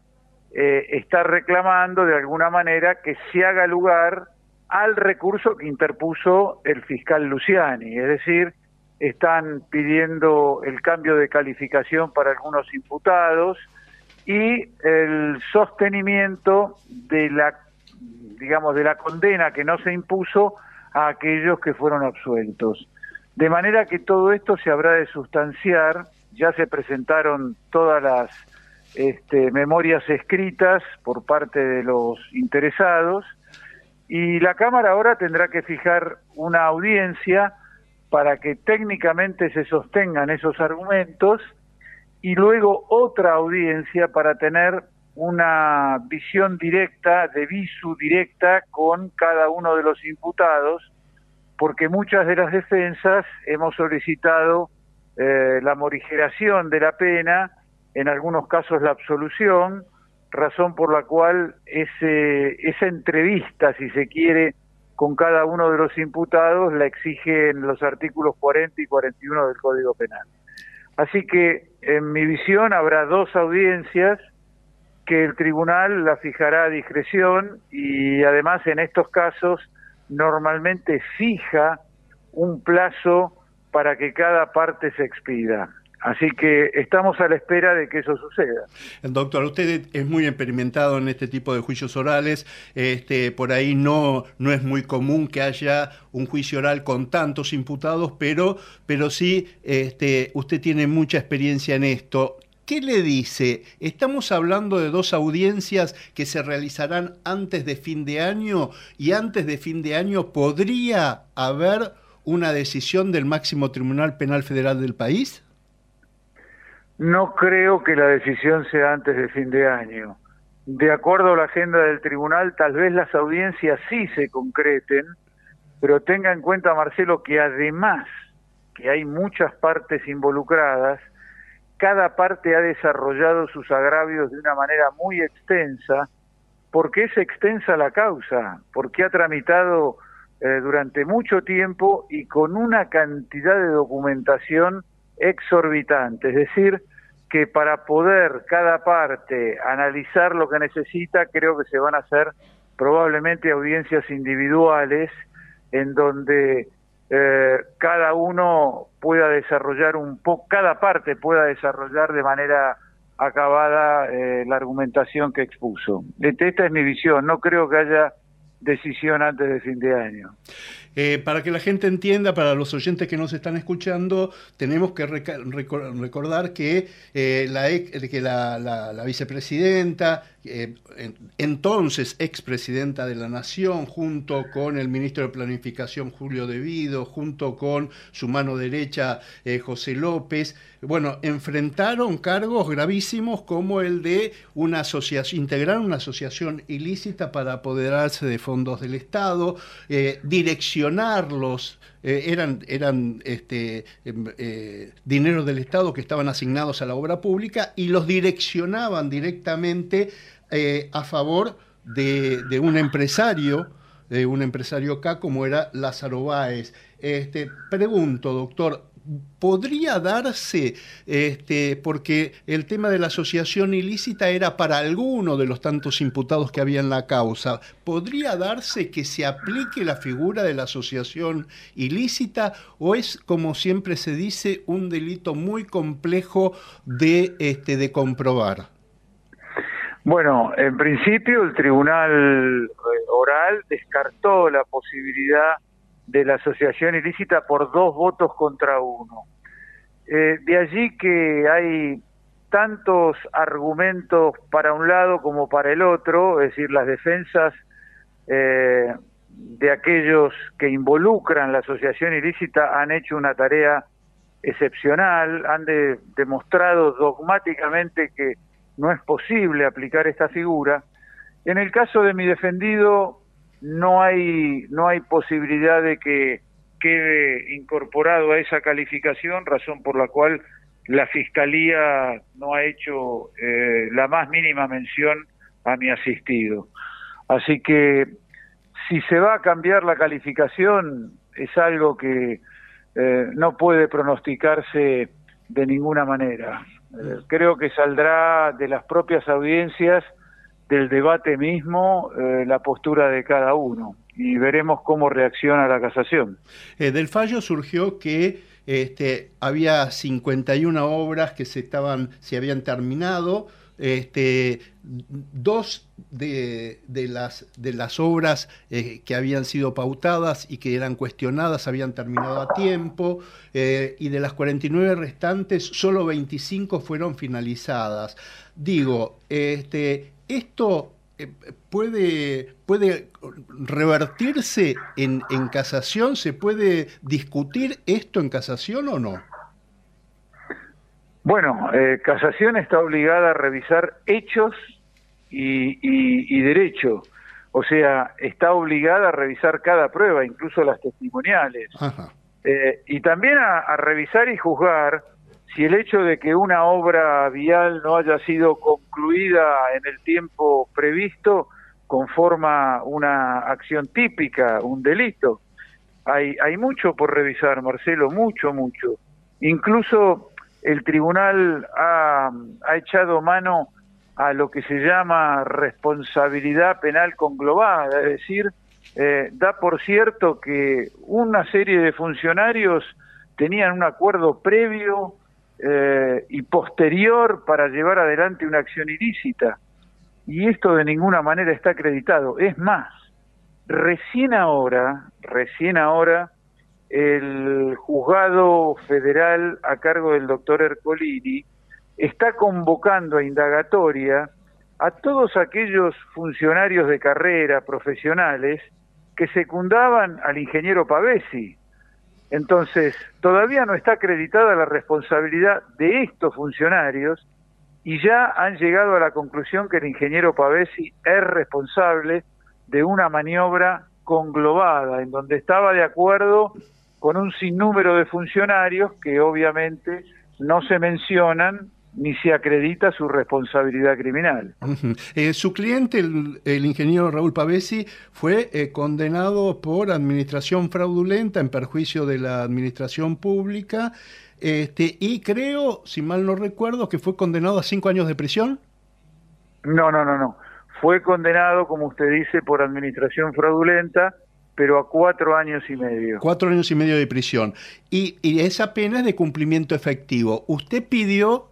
eh, está reclamando de alguna manera que se haga lugar al recurso que interpuso el fiscal Luciani, es decir, están pidiendo el cambio de calificación para algunos imputados, y el sostenimiento de la digamos de la condena que no se impuso a aquellos que fueron absueltos. De manera que todo esto se habrá de sustanciar, ya se presentaron todas las este, memorias escritas por parte de los interesados y la Cámara ahora tendrá que fijar una audiencia para que técnicamente se sostengan esos argumentos y luego otra audiencia para tener una visión directa, de visu directa con cada uno de los imputados, porque muchas de las defensas hemos solicitado eh, la morigeración de la pena, en algunos casos la absolución, razón por la cual ese, esa entrevista, si se quiere, con cada uno de los imputados la exigen los artículos 40 y 41 del Código Penal. Así que, en mi visión, habrá dos audiencias que el tribunal la fijará a discreción y además en estos casos normalmente fija un plazo para que cada parte se expida. Así que estamos a la espera de que eso suceda. Doctor, usted es muy experimentado en este tipo de juicios orales. Este, por ahí no, no es muy común que haya un juicio oral con tantos imputados, pero, pero sí este, usted tiene mucha experiencia en esto. ¿Qué le dice? Estamos hablando de dos audiencias que se realizarán antes de fin de año y antes de fin de año podría haber una decisión del máximo Tribunal Penal Federal del país. No creo que la decisión sea antes de fin de año. De acuerdo a la agenda del tribunal, tal vez las audiencias sí se concreten, pero tenga en cuenta, Marcelo, que además que hay muchas partes involucradas, cada parte ha desarrollado sus agravios de una manera muy extensa, porque es extensa la causa, porque ha tramitado eh, durante mucho tiempo y con una cantidad de documentación exorbitante. Es decir, que para poder cada parte analizar lo que necesita, creo que se van a hacer probablemente audiencias individuales en donde eh, cada uno pueda desarrollar un poco, cada parte pueda desarrollar de manera acabada eh, la argumentación que expuso. Este, esta es mi visión, no creo que haya decisión antes de fin de año. Eh, para que la gente entienda, para los oyentes que nos están escuchando, tenemos que recordar que, la, que la, vicepresidenta, entonces expresidenta de la Nación, junto con el ministro de Planificación Julio Devido, junto con su mano derecha eh, José López, bueno, enfrentaron cargos gravísimos como el de una asociación, integrar una asociación ilícita para apoderarse de fondos del Estado, eh, eh, eran, eran este, em, eh, del Estado que estaban asignados a la obra pública y los direccionaban directamente eh, a favor de, un empresario, de un empresario acá como era Lázaro Báez. Este, pregunto, doctor, podría darse, este, porque el tema de la asociación ilícita era para alguno de los tantos imputados que había en la causa, ¿podría darse que se aplique la figura de la asociación ilícita o es, como siempre se dice, un delito muy complejo de, este, de comprobar? Bueno, en principio el tribunal eh, oral descartó la posibilidad de la asociación ilícita por dos votos contra uno. Eh, de allí que hay tantos argumentos para un lado como para el otro, es decir, las defensas eh, de aquellos que involucran la asociación ilícita han hecho una tarea excepcional, han demostrado dogmáticamente que no es posible aplicar esta figura. En el caso de mi defendido, no hay, no hay posibilidad de que quede incorporado a esa calificación, razón por la cual la Fiscalía no ha hecho eh, la más mínima mención a mi asistido. Así que si se va a cambiar la calificación es algo que eh, no puede pronosticarse de ninguna manera. Eh, creo que saldrá de las propias audiencias del debate mismo eh, la postura de cada uno y veremos cómo reacciona la casación. Eh, del fallo surgió que este, había 51 obras que se, estaban, se habían terminado, este, dos de, las, de las obras eh, que habían sido pautadas y que eran cuestionadas habían terminado a tiempo, y de las 49 restantes, solo 25 fueron finalizadas. Digo, este, ¿Esto eh, puede, puede revertirse en, en casación? ¿Se puede discutir esto en casación o no? Bueno, eh, casación está obligada a revisar hechos y, y, derecho. O sea, está obligada a revisar cada prueba, incluso las testimoniales. eh, y también a, a revisar y juzgar si el hecho de que una obra vial no haya sido concluida en el tiempo previsto conforma una acción típica, un delito. Hay, hay mucho por revisar, Marcelo, mucho, mucho. Incluso el tribunal ha, ha echado mano a lo que se llama responsabilidad penal conglobada, es decir, eh, da por cierto que una serie de funcionarios tenían un acuerdo previo eh, y posterior para llevar adelante una acción ilícita. Y esto de ninguna manera está acreditado. Es más, recién ahora, recién ahora, el juzgado federal a cargo del doctor Ercolini está convocando a indagatoria a todos aquellos funcionarios de carrera profesionales que secundaban al ingeniero Pavesi. Entonces, todavía no está acreditada la responsabilidad de estos funcionarios y ya han llegado a la conclusión que el ingeniero Pavesi es responsable de una maniobra conglobada, en donde estaba de acuerdo con un sinnúmero de funcionarios que obviamente no se mencionan ni se acredita su responsabilidad criminal. Eh, su cliente, el, ingeniero Raúl Pavesi, fue eh, condenado por administración fraudulenta en perjuicio de la administración pública este, y creo, si mal no recuerdo, que fue condenado a cinco años de prisión. No, no, no, no. Fue condenado, como usted dice, por administración fraudulenta pero a cuatro años y medio. Cuatro años y medio de prisión. Y, y, esa pena es de cumplimiento efectivo. Usted pidió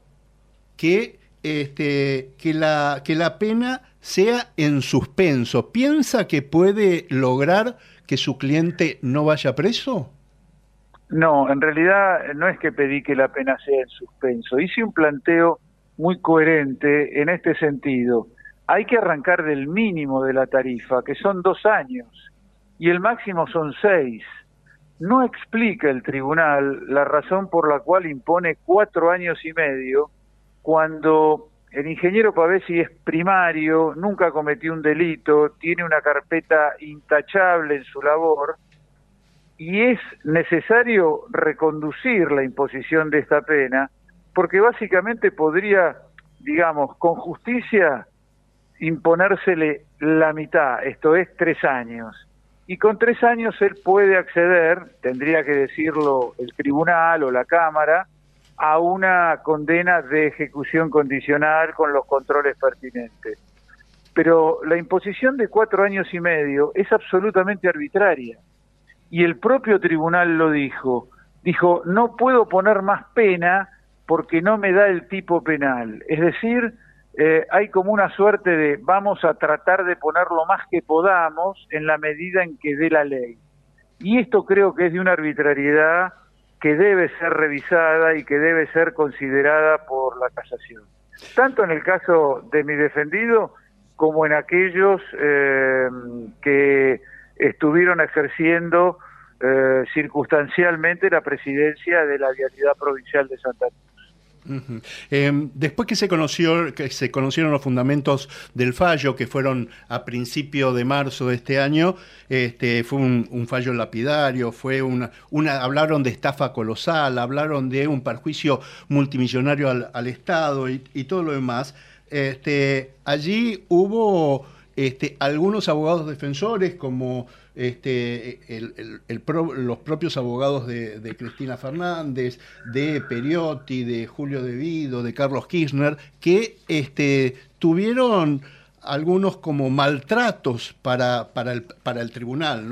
que, este, que, la, que la pena sea en suspenso. ¿Piensa que puede lograr que su cliente no vaya preso? No, en realidad no es que pedí que la pena sea en suspenso. Hice un planteo muy coherente en este sentido. Hay que arrancar del mínimo de la tarifa, que son dos años, y el máximo son seis. No explica el tribunal la razón por la cual impone cuatro años y medio cuando el ingeniero Pavesi es primario, nunca cometió un delito, tiene una carpeta intachable en su labor y es necesario reconducir la imposición de esta pena porque básicamente podría, digamos, con justicia imponérsele la mitad, esto es tres años. Y con tres años él puede acceder, tendría que decirlo el tribunal o la Cámara, a una condena de ejecución condicional con los controles pertinentes. Pero la imposición de cuatro años y medio es absolutamente arbitraria. Y el propio tribunal lo dijo. Dijo, no puedo poner más pena porque no me da el tipo penal. Es decir, eh, hay como una suerte de vamos a tratar de poner lo más que podamos en la medida en que dé la ley. Y esto creo que es de una arbitrariedad que debe ser revisada y que debe ser considerada por la casación. Tanto en el caso de mi defendido como en aquellos eh, que estuvieron ejerciendo eh, circunstancialmente la presidencia de la Vialidad Provincial de Santa Cruz. Em, después que se, conoció, que se conocieron los fundamentos del fallo, que fueron a principio de marzo de este año, este, fue un, fallo lapidario, fue una, hablaron de estafa colosal, hablaron de un perjuicio multimillonario al, Estado y, y, todo lo demás. Este, allí hubo este, algunos abogados defensores como este, los propios abogados de, Cristina Fernández, de Periotti, de Julio De Vido, de Carlos Kirchner, que este, tuvieron algunos como maltratos para, el, tribunal,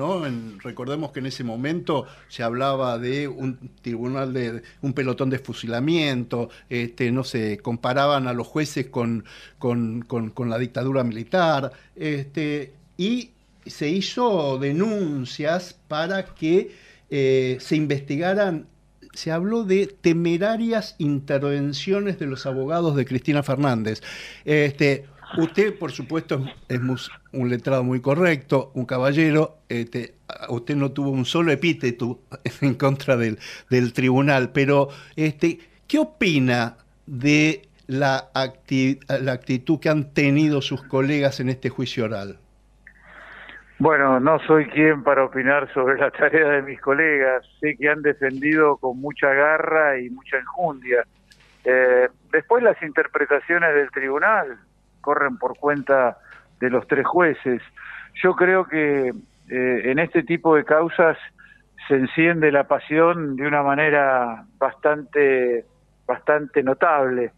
recordemos que en ese momento se hablaba de un tribunal de un pelotón de fusilamiento, este, no sé, comparaban a los jueces con, la dictadura militar, y se hizo denuncias para que eh, se investigaran se habló de temerarias intervenciones de los abogados de Cristina Fernández. Este, Usted, por supuesto, es un letrado muy correcto, un caballero. Este, usted no tuvo un solo epíteto en contra del, del tribunal, pero este, ¿qué opina de la, la actitud que han tenido sus colegas en este juicio oral? Bueno, no soy quien para opinar sobre la tarea de mis colegas. Sé que han defendido con mucha garra y mucha enjundia. Eh, después las interpretaciones del tribunal corren por cuenta de los tres jueces. Yo creo que eh, en este tipo de causas se enciende la pasión de una manera bastante, bastante notable.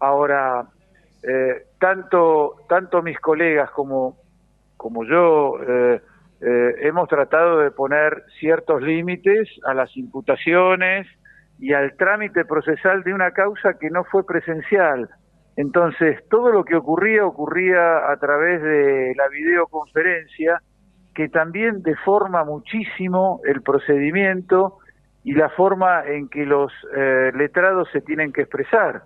Ahora, eh, tanto, tanto mis colegas como, como yo eh, eh, hemos tratado de poner ciertos límites a las imputaciones y al trámite procesal de una causa que no fue presencial. Entonces, todo lo que ocurría ocurría a través de la videoconferencia, que también deforma muchísimo el procedimiento y la forma en que los eh, letrados se tienen que expresar.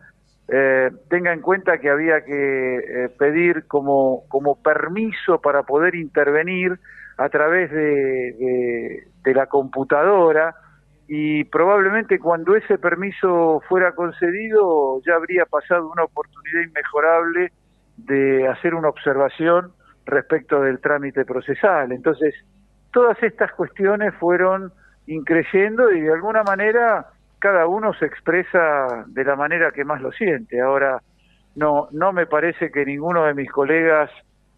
Eh, tenga en cuenta que había que eh, pedir como, como permiso para poder intervenir a través de, de, la computadora y probablemente cuando ese permiso fuera concedido ya habría pasado una oportunidad inmejorable de hacer una observación respecto del trámite procesal. Entonces, todas estas cuestiones fueron increyendo y de alguna manera cada uno se expresa de la manera que más lo siente. Ahora, no, no me parece que ninguno de mis colegas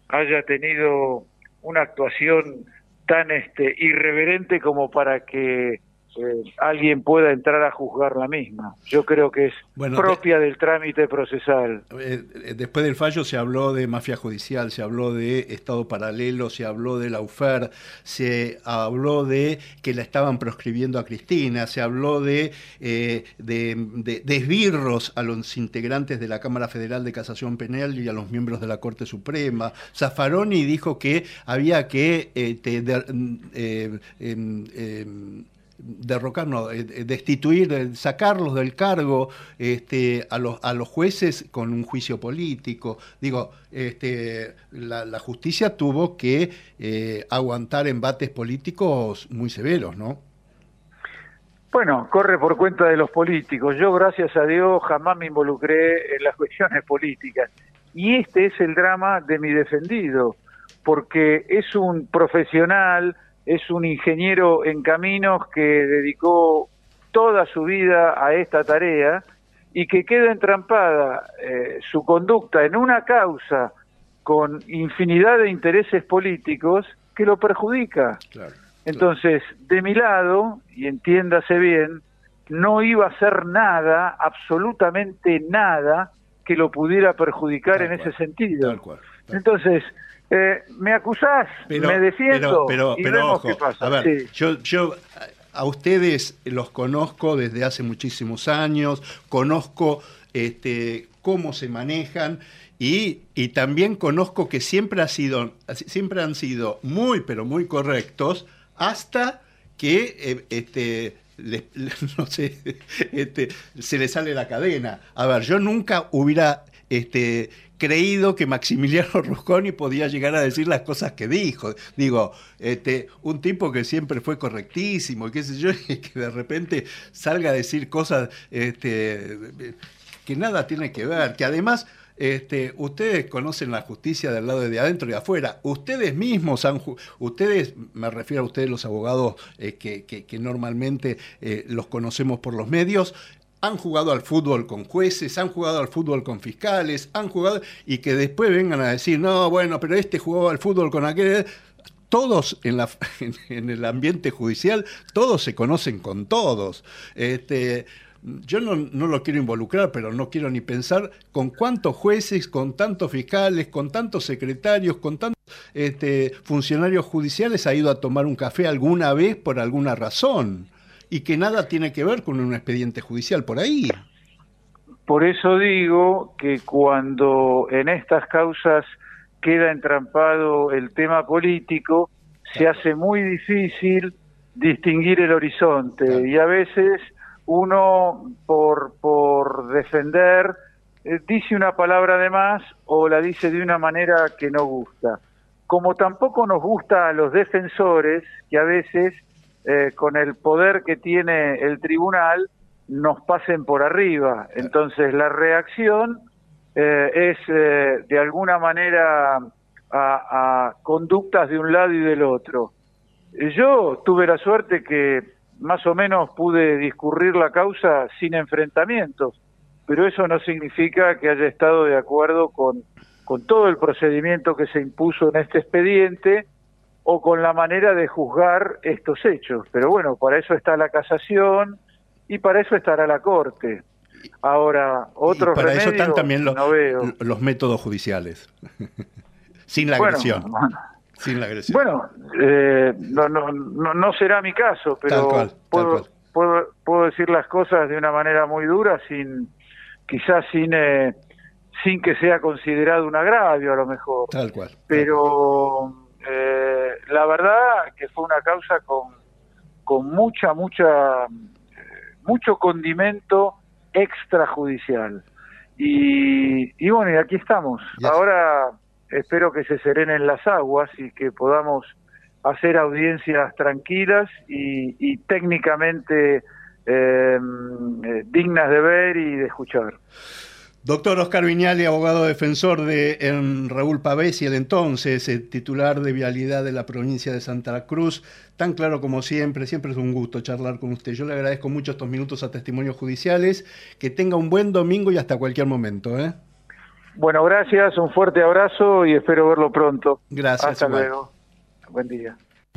haya tenido una actuación tan este, irreverente como para que eh, alguien pueda entrar a juzgar la misma. Yo creo que es Bueno, propia del trámite procesal. Eh, eh, después del fallo se habló de mafia judicial, se habló de Estado paralelo, se habló de la UFER, se habló de que la estaban proscribiendo a Cristina, se habló de, eh, de, de- de esbirros a los integrantes de la Cámara Federal de Casación Penal y a los miembros de la Corte Suprema. Zaffaroni dijo que había que eh, te- em, em, derrocar, no, eh, eh, destituir, sacarlos del cargo este, a, los, a los jueces con un juicio político. Digo, este, la, la justicia tuvo que eh, aguantar embates políticos muy severos, ¿no? Bueno, corre por cuenta de los políticos. Yo, gracias a Dios, jamás me involucré en las cuestiones políticas. Y este es el drama de mi defendido, porque es un profesional, es un ingeniero en caminos que dedicó toda su vida a esta tarea y que queda entrampada eh, su conducta en una causa con infinidad de intereses políticos que lo perjudica. Entonces, de mi lado, y entiéndase bien, no iba a hacer nada, absolutamente nada, que lo pudiera perjudicar en ese sentido. Entonces, eh, me acusás, Pero- me defiendo pero, pero, y pero vemos ojo, qué pasa. a ver, Sí. yo, yo a ustedes los conozco desde hace muchísimos años, conozco este, cómo se manejan y, y también conozco que siempre, ha sido, siempre han sido muy, pero muy correctos hasta que eh, este, les- no sé, este, se le sale la cadena. A ver, yo nunca hubiera este, creído que Maximiliano Rusconi podía llegar a decir las cosas que dijo. Digo, este, un tipo que siempre fue correctísimo, y qué sé yo, que de repente salga a decir cosas este, que nada tiene que ver, que además... Este, ustedes conocen la justicia del lado de adentro y de afuera. Ustedes mismos han, ustedes, me refiero a ustedes los abogados eh, que, que- que normalmente eh, los conocemos por los medios, han jugado al fútbol con jueces, han jugado al fútbol con fiscales, han jugado y que después vengan a decir, no, bueno, pero este jugaba al fútbol con aquel. Todos en, la, en, en el ambiente judicial, todos se conocen con todos. Este, yo no, no lo quiero involucrar, pero no quiero ni pensar con cuántos jueces, con tantos fiscales, con tantos secretarios, con tantos este, funcionarios judiciales ha ido a tomar un café alguna vez por alguna razón y que nada tiene que ver con un expediente judicial por ahí. Por eso digo que cuando en estas causas queda entrampado el tema político, se hace muy difícil distinguir el horizonte y a veces uno por, por defender eh, dice una palabra de más o la dice de una manera que no gusta. Como tampoco nos gusta a los defensores que a veces eh, con el poder que tiene el tribunal nos pasen por arriba. Entonces la reacción eh, es eh, de alguna manera a, conductas de un lado y del otro. Yo tuve la suerte que más o menos pude discurrir la causa sin enfrentamientos, pero eso no significa que haya estado de acuerdo con todo el procedimiento que se impuso en este expediente o con la manera de juzgar estos hechos. Pero bueno, para eso está la casación y para eso estará la Corte. Ahora, otros para eso están también los, no veo. los métodos judiciales. Sin la Bueno, agresión. bueno. Sin la agresión. Bueno, eh, no, no, no, será mi caso, pero Tal cual, tal puedo, cual. puedo, puedo decir las cosas de una manera muy dura, sin quizás sin, eh, sin que sea considerado un agravio a lo mejor. Tal cual. Pero eh, la verdad que fue una causa con, con mucha, mucha, eh, mucho condimento extrajudicial. Y, y bueno, y aquí estamos. Ahora espero que se serenen las aguas y que podamos hacer audiencias tranquilas y, y técnicamente eh, eh, dignas de ver y de escuchar. Doctor Oscar Viñali, abogado defensor de em, Raúl Pavés y el entonces eh, titular de Vialidad de la provincia de Santa Cruz, tan claro como siempre, siempre es un gusto charlar con usted. Yo le agradezco mucho estos minutos a testimonios judiciales, que tenga un buen domingo y hasta cualquier momento. ¿eh? Bueno, gracias, un fuerte abrazo y espero verlo pronto. Gracias, Hasta igual. luego. Buen día.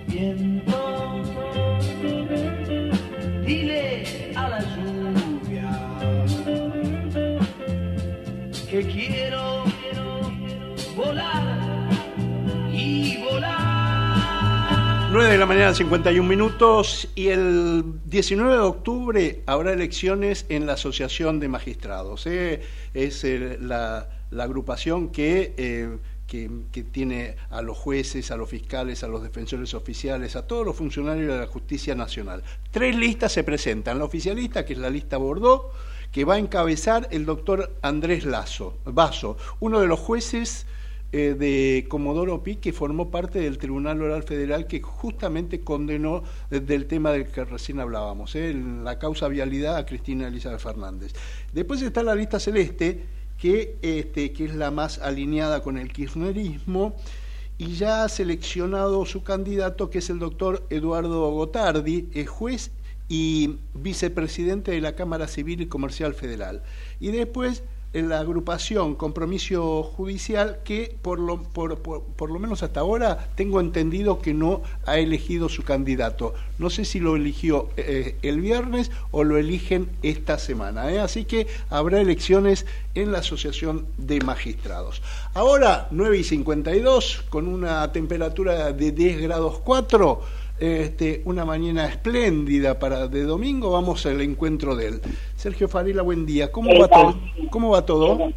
Dile que quiero volar y volar. 9 de la mañana, 51 minutos, y el 19 de octubre habrá elecciones en la Asociación de Magistrados. ¿eh? Es eh, la, agrupación que, eh, que, que tiene a los jueces, a los fiscales, a los defensores oficiales, a todos los funcionarios de la justicia nacional. Tres listas se presentan. La oficialista, que es la lista Bordeaux, que va a encabezar el doctor Andrés Lazo, Vaso, uno de los jueces eh, de Comodoro Pi que formó parte del Tribunal Oral Federal que justamente condenó desde el tema del que recién hablábamos, eh, la causa vialidad a Cristina Elizabeth Fernández. Después está la lista celeste, que, este, que es la más alineada con el kirchnerismo, y ya ha seleccionado su candidato, que es el doctor Eduardo Gotardi, es juez y vicepresidente de la Cámara Civil y Comercial Federal. Y después en la agrupación Compromiso Judicial, que por lo, por, lo menos hasta ahora tengo entendido que no ha elegido su candidato. No sé si lo eligió eh, el viernes o lo eligen esta semana. ¿eh? Así que habrá elecciones en la Asociación de Magistrados. Ahora, 9 y 52, con una temperatura de 10 grados 4 este, una mañana espléndida para de domingo, vamos al encuentro de él. Sergio Farila, buen día. ¿Cómo va todo? ¿Cómo va todo?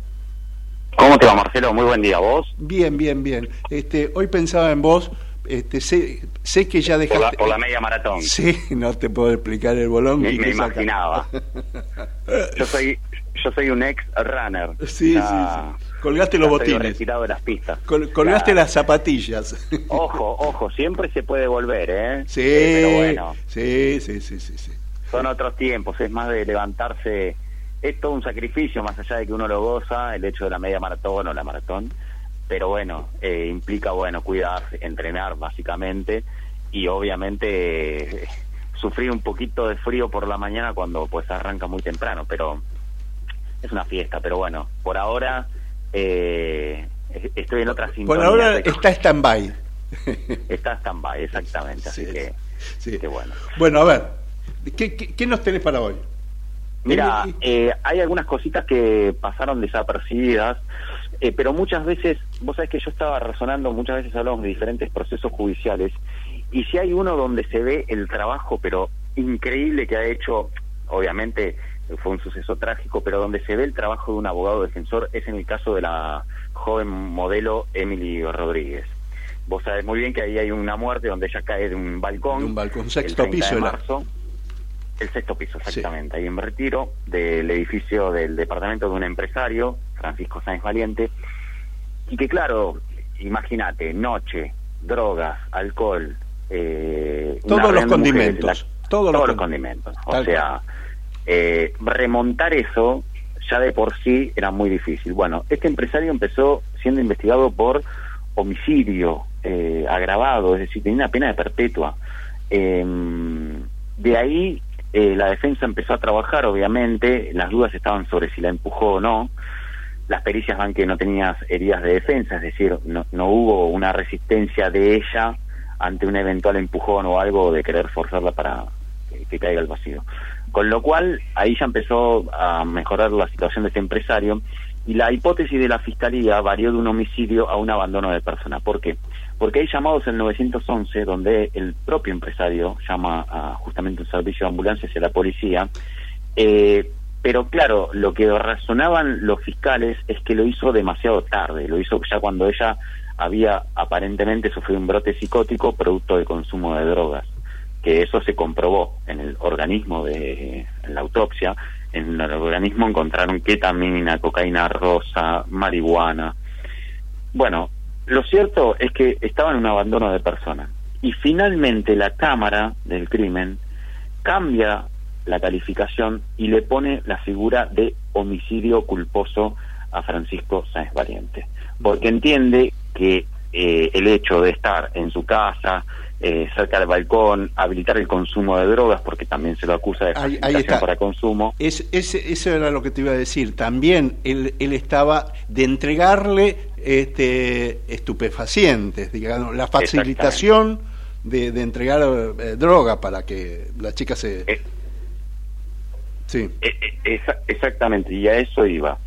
¿Cómo te va, Marcelo? Muy buen día. ¿Vos? Bien, bien, bien. Este, hoy pensaba en vos. Este, sé, sé que ya Por dejaste. la, por la media maratón. Sí, no te puedo explicar el bolón. Me, y me imaginaba. Yo soy yo soy un ex runner. Sí, sí, sí. Colgaste los botines. retirado de las pistas. Col- colgaste las zapatillas. Ojo, ojo, siempre se puede volver, ¿eh? Sí, Eh, Pero bueno, sí, sí, sí, sí, sí. son otros tiempos, es más de levantarse. Es todo un sacrificio, más allá de que uno lo goza, el hecho de la media maratón o la maratón. Pero bueno, eh, implica, bueno, cuidarse, entrenar básicamente y obviamente eh, sufrir un poquito de frío por la mañana cuando pues arranca muy temprano, pero es una fiesta. Pero bueno, por ahora eh, estoy en otra sintonía. Por ahora está stand-by. Está stand-by, exactamente. Así que, sí. que bueno. Bueno, a ver, ¿qué, qué, qué nos tenés para hoy? Mira, eh, hay algunas cositas que pasaron desapercibidas, eh, pero muchas veces, vos sabés que yo estaba razonando, muchas veces hablamos de diferentes procesos judiciales, y si hay uno donde se ve el trabajo, pero increíble que ha hecho, obviamente fue un suceso trágico, pero donde se ve el trabajo de un abogado defensor es en el caso de la joven modelo Emily Rodríguez. Vos sabés muy bien que ahí hay una muerte donde ella cae de un balcón. De un balcón, el sexto 30 piso de la- marzo. El sexto piso, exactamente, ahí en Retiro, del edificio del departamento de un empresario, Francisco Sáenz Valiente, y que claro, imagínate, noche, drogas, alcohol, eh, Todos los de mujeres, condimentos, todos los los con- condimentos. O Tal sea, eh, remontar eso ya de por sí era muy difícil. Bueno, este empresario empezó siendo investigado por homicidio eh, agravado, es decir, tenía una pena de perpetua. Em, de ahí eh, la defensa empezó a trabajar, obviamente, las dudas estaban sobre si la empujó o no. Las pericias van que no tenía heridas de defensa, es decir, no, no hubo una resistencia de ella ante un eventual empujón o algo de querer forzarla para que, que caiga al vacío. Con lo cual, ahí ya empezó a mejorar la situación de este empresario y la hipótesis de la fiscalía varió de un homicidio a un abandono de persona. ¿Por qué? Porque hay llamados en el 911 donde el propio empresario llama a justamente un servicio de ambulancia hacia la policía. Eh, pero claro, lo que razonaban los fiscales es que lo hizo demasiado tarde, lo hizo ya cuando ella había aparentemente sufrido un brote psicótico producto del consumo de drogas, que eso se comprobó en el organismo de la autopsia, en el organismo encontraron ketamina, cocaína rosa, marihuana. Bueno, lo cierto es que estaba en un abandono de persona. Y finalmente la Cámara del Crimen cambia la calificación y le pone la figura de homicidio culposo a Francisco Sáenz Valiente. Porque entiende que eh, el hecho de estar en su casa, eh, cerca del balcón, habilitar el consumo de drogas, porque también se lo acusa de Ahí, ahí está. para consumo. Es, eso era lo que te iba a decir. También él, él estaba de entregarle este, estupefacientes, digamos, la facilitación de, de entregar eh, droga para que la chica se... Sí. Eh, eh, esa- exactamente, y a eso iba.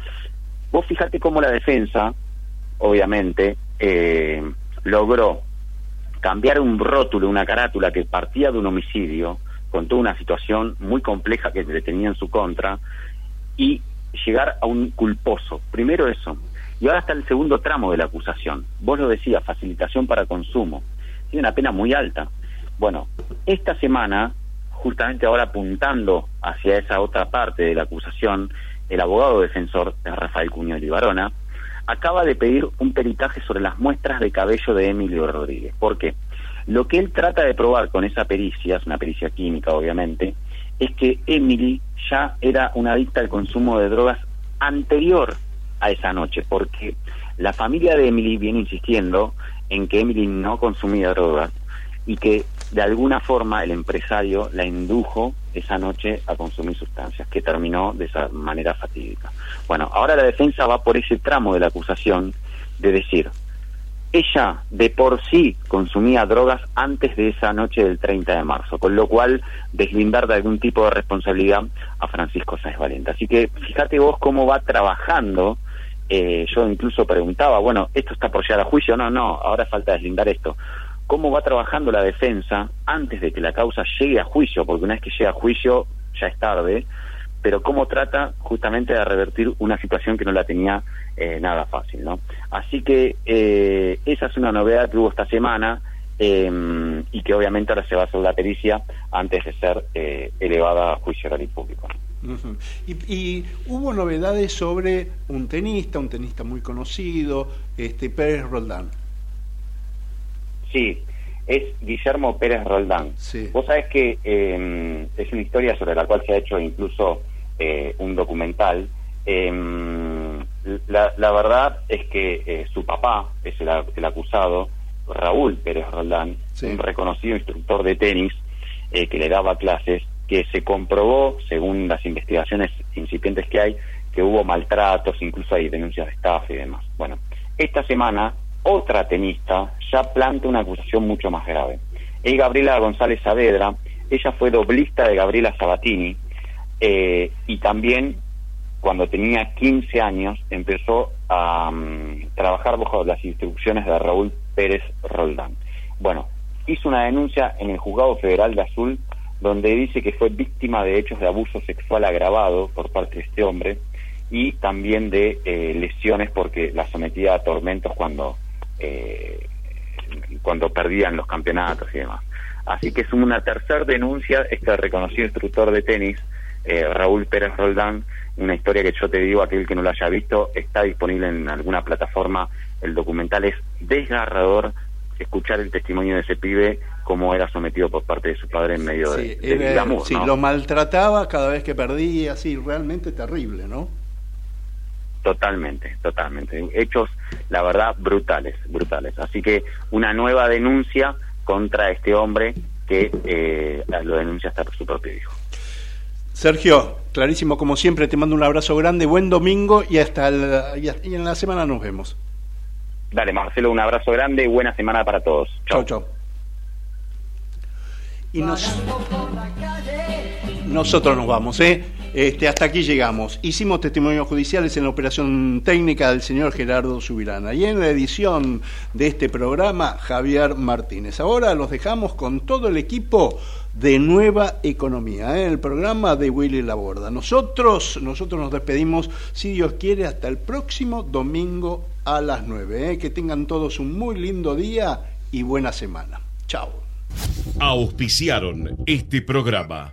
Vos fíjate cómo la defensa, obviamente, eh, logró cambiar un rótulo, una carátula que partía de un homicidio, con toda una situación muy compleja que le tenía en su contra, y llegar a un culposo. Primero eso. Y ahora está el segundo tramo de la acusación. Vos lo decías, facilitación para consumo. Tiene una pena muy alta. Bueno, esta semana, justamente ahora apuntando hacia esa otra parte de la acusación, el abogado defensor de Rafael Cuño Barona acaba de pedir un peritaje sobre las muestras de cabello de Emilio Rodríguez. ¿Por qué? Lo que él trata de probar con esa pericia, es una pericia química obviamente, es que Emily ya era una adicta al consumo de drogas anterior a esa noche, porque la familia de Emily viene insistiendo en que Emily no consumía drogas y que de alguna forma el empresario la indujo esa noche a consumir sustancias, que terminó de esa manera fatídica. Bueno, ahora la defensa va por ese tramo de la acusación de decir, ella de por sí consumía drogas antes de esa noche del 30 de marzo, con lo cual deslindar de algún tipo de responsabilidad a Francisco Sáenz Valente. Así que fíjate vos cómo va trabajando. Eh, yo incluso preguntaba, bueno, ¿esto está por llegar a juicio? No, no, ahora falta deslindar esto. ¿Cómo va trabajando la defensa antes de que la causa llegue a juicio? Porque una vez que llega a juicio ya es tarde, pero cómo trata justamente de revertir una situación que no la tenía eh, nada fácil, ¿no? Así que eh, esa es una novedad que hubo esta semana eh, y que obviamente ahora se va a hacer la pericia antes de ser elevada a juicio oral y público. Y, y hubo novedades sobre un tenista, un tenista muy conocido, este Pérez Roldán. Sí, es Guillermo Pérez Roldán. Vos sabés que eh, es una historia sobre la cual se ha hecho incluso eh, un documental. Eh, la, la verdad es que eh, su papá es el acusado, Raúl Pérez Roldán, un reconocido instructor de tenis eh, que le daba clases, que se comprobó, según las investigaciones incipientes que hay, que hubo maltratos, incluso hay denuncias de estafa y demás. Bueno, esta semana otra tenista ya plantea una acusación mucho más grave. Es Gabriela González Saavedra, ella fue doblista de Gabriela Sabatini eh, y también cuando tenía 15 años empezó a mm, trabajar bajo las instrucciones de Raúl Pérez Roldán. Bueno, hizo una denuncia en el Juzgado Federal de Azul donde dice que fue víctima de hechos de abuso sexual agravado por parte de este hombre y también de eh, lesiones porque la sometía a tormentos cuando eh, cuando perdían los campeonatos y demás. Así que es una tercera denuncia este reconocido instructor de tenis, eh, Raúl Pérez Roldán, una historia que yo te digo, aquel que no lo haya visto, está disponible en alguna plataforma, el documental es desgarrador, escuchar el testimonio de ese pibe, cómo era sometido por parte de su padre en medio de, del Era- glamour, sí, ¿no? lo maltrataba cada vez que perdía, sí, realmente terrible, ¿no? Totalmente, totalmente. Hechos, la verdad, brutales, brutales. Así que una nueva denuncia contra este hombre que eh, lo denuncia hasta su propio hijo. Sergio, clarísimo como siempre, te mando un abrazo grande, buen domingo y hasta el, y en la semana nos vemos. Dale, Marcelo, un abrazo grande y buena semana para todos. Chao, chao. Y nosotros nos vamos, ¿eh? Este, hasta aquí llegamos. Hicimos testimonios judiciales en la operación técnica del señor Gerardo Subirana y en la edición de este programa Javier Martínez. Ahora los dejamos con todo el equipo de Nueva Economía, ¿eh? el programa de Willy Laborda. Nosotros, nosotros nos despedimos, si Dios quiere, hasta el próximo domingo a las 9. ¿eh? Que tengan todos un muy lindo día y buena semana. Chao. Auspiciaron este programa.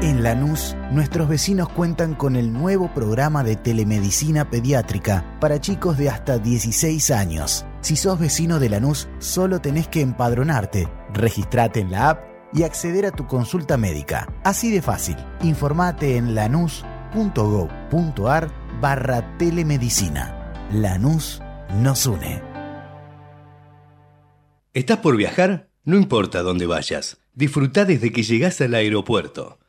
En Lanús, nuestros vecinos cuentan con el nuevo programa de telemedicina pediátrica para chicos de hasta 16 años. Si sos vecino de Lanús, solo tenés que empadronarte, registrate en la app y acceder a tu consulta médica. Así de fácil. Informate en lanús.gov.ar barra telemedicina. Lanús nos une. ¿Estás por viajar? No importa dónde vayas. Disfruta desde que llegás al aeropuerto.